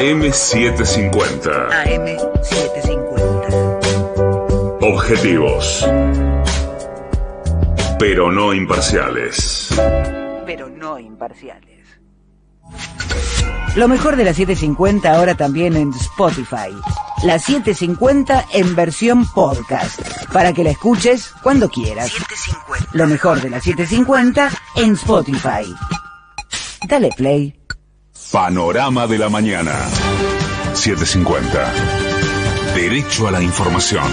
AM750. AM750. Objetivos. Pero no imparciales. Pero no imparciales. Lo mejor de la 750 ahora también en Spotify. La 750 en versión podcast. Para que la escuches cuando quieras. Lo mejor de la 750 en Spotify. Dale play. Panorama de la mañana. 750. Derecho a la información.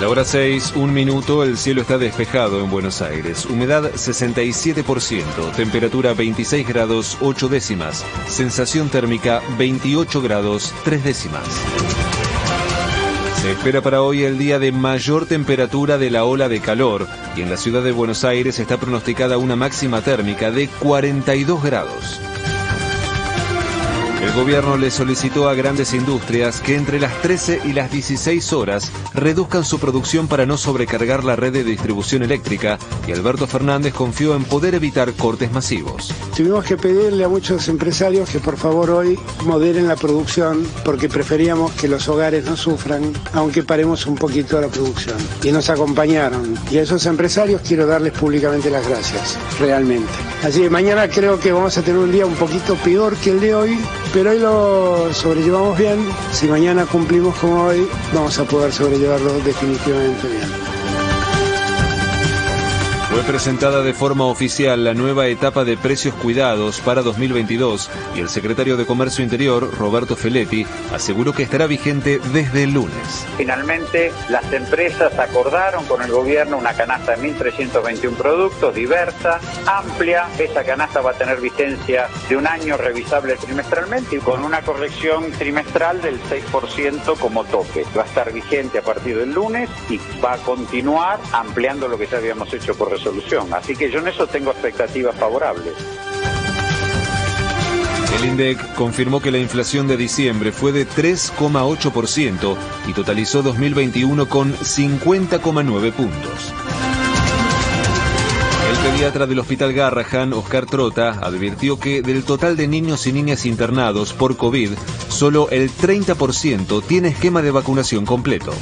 La hora 6, un minuto, el cielo está despejado en Buenos Aires. Humedad 67%, temperatura 26 grados 8 décimas, sensación térmica 28 grados 3 décimas. Se espera para hoy el día de mayor temperatura de la ola de calor y en la ciudad de Buenos Aires está pronosticada una máxima térmica de 42 grados. El gobierno le solicitó a grandes industrias que entre las 13 y las 16 horas reduzcan su producción para no sobrecargar la red de distribución eléctrica y Alberto Fernández confió en poder evitar cortes masivos. Tuvimos que pedirle a muchos empresarios que por favor hoy moderen la producción porque preferíamos que los hogares no sufran aunque paremos un poquito la producción. Y nos acompañaron. Y a esos empresarios quiero darles públicamente las gracias, realmente. Así que mañana creo que vamos a tener un día un poquito peor que el de hoy, pero hoy lo sobrellevamos bien. Si mañana cumplimos como hoy, vamos a poder sobrellevarlo definitivamente bien. Fue presentada de forma oficial la nueva etapa de precios cuidados para 2022 y el secretario de Comercio Interior, Roberto Feletti, aseguró que estará vigente desde el lunes. Finalmente, las empresas acordaron con el gobierno una canasta de 1.321 productos, diversa, amplia. Esa canasta va a tener vigencia de un año revisable trimestralmente y con una corrección trimestral del 6% como tope. Va a estar vigente a partir del lunes y va a continuar ampliando lo que ya habíamos hecho por resolución solución. Así que yo en eso tengo expectativas favorables. El INDEC confirmó que la inflación de diciembre fue de 3,8% y totalizó 2021 con 50,9 puntos. El pediatra del Hospital Garrahan, Oscar Trota, advirtió que del total de niños y niñas internados por COVID, solo el 30% tiene esquema de vacunación completo.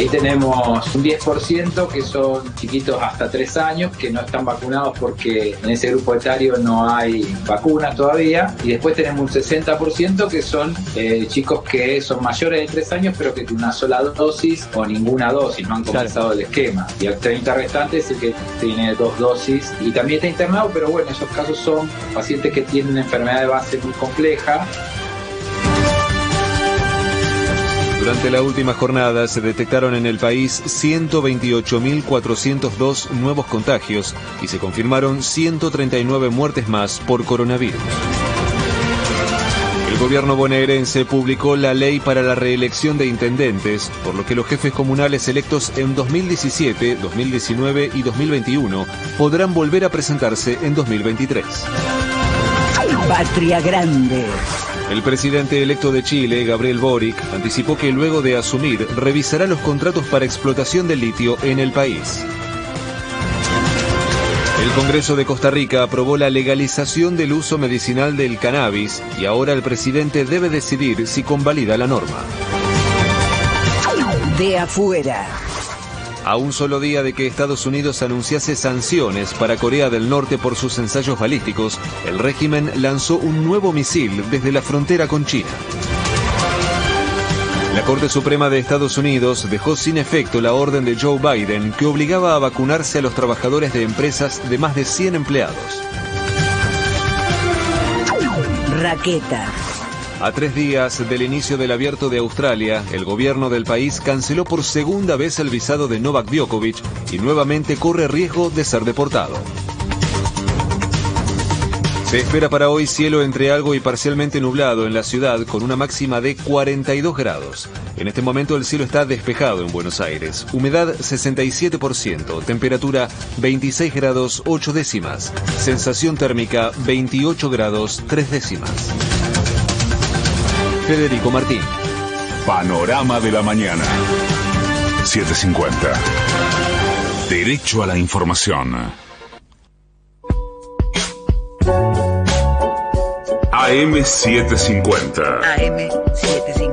Ahí tenemos un 10% que son chiquitos hasta 3 años que no están vacunados porque en ese grupo etario no hay vacunas todavía. Y después tenemos un 60% que son eh, chicos que son mayores de 3 años pero que tienen una sola dosis o ninguna dosis, no han comenzado el esquema. Y el 30 restante es el que tiene dos dosis y también está internado, pero bueno, esos casos son pacientes que tienen una enfermedad de base muy compleja Durante la última jornada se detectaron en el país 128.402 nuevos contagios y se confirmaron 139 muertes más por coronavirus. El gobierno bonaerense publicó la ley para la reelección de intendentes, por lo que los jefes comunales electos en 2017, 2019 y 2021 podrán volver a presentarse en 2023. Patria Grande. El presidente electo de Chile, Gabriel Boric, anticipó que luego de asumir revisará los contratos para explotación del litio en el país. El Congreso de Costa Rica aprobó la legalización del uso medicinal del cannabis y ahora el presidente debe decidir si convalida la norma. De afuera. A un solo día de que Estados Unidos anunciase sanciones para Corea del Norte por sus ensayos balísticos, el régimen lanzó un nuevo misil desde la frontera con China. La Corte Suprema de Estados Unidos dejó sin efecto la orden de Joe Biden que obligaba a vacunarse a los trabajadores de empresas de más de 100 empleados. Raqueta. A tres días del inicio del abierto de Australia, el gobierno del país canceló por segunda vez el visado de Novak Djokovic y nuevamente corre riesgo de ser deportado. Se espera para hoy cielo entre algo y parcialmente nublado en la ciudad con una máxima de 42 grados. En este momento el cielo está despejado en Buenos Aires. Humedad 67%, temperatura 26 grados 8 décimas, sensación térmica 28 grados 3 décimas. Federico Martín. Panorama de la mañana. 750. Derecho a la información. AM750. AM750.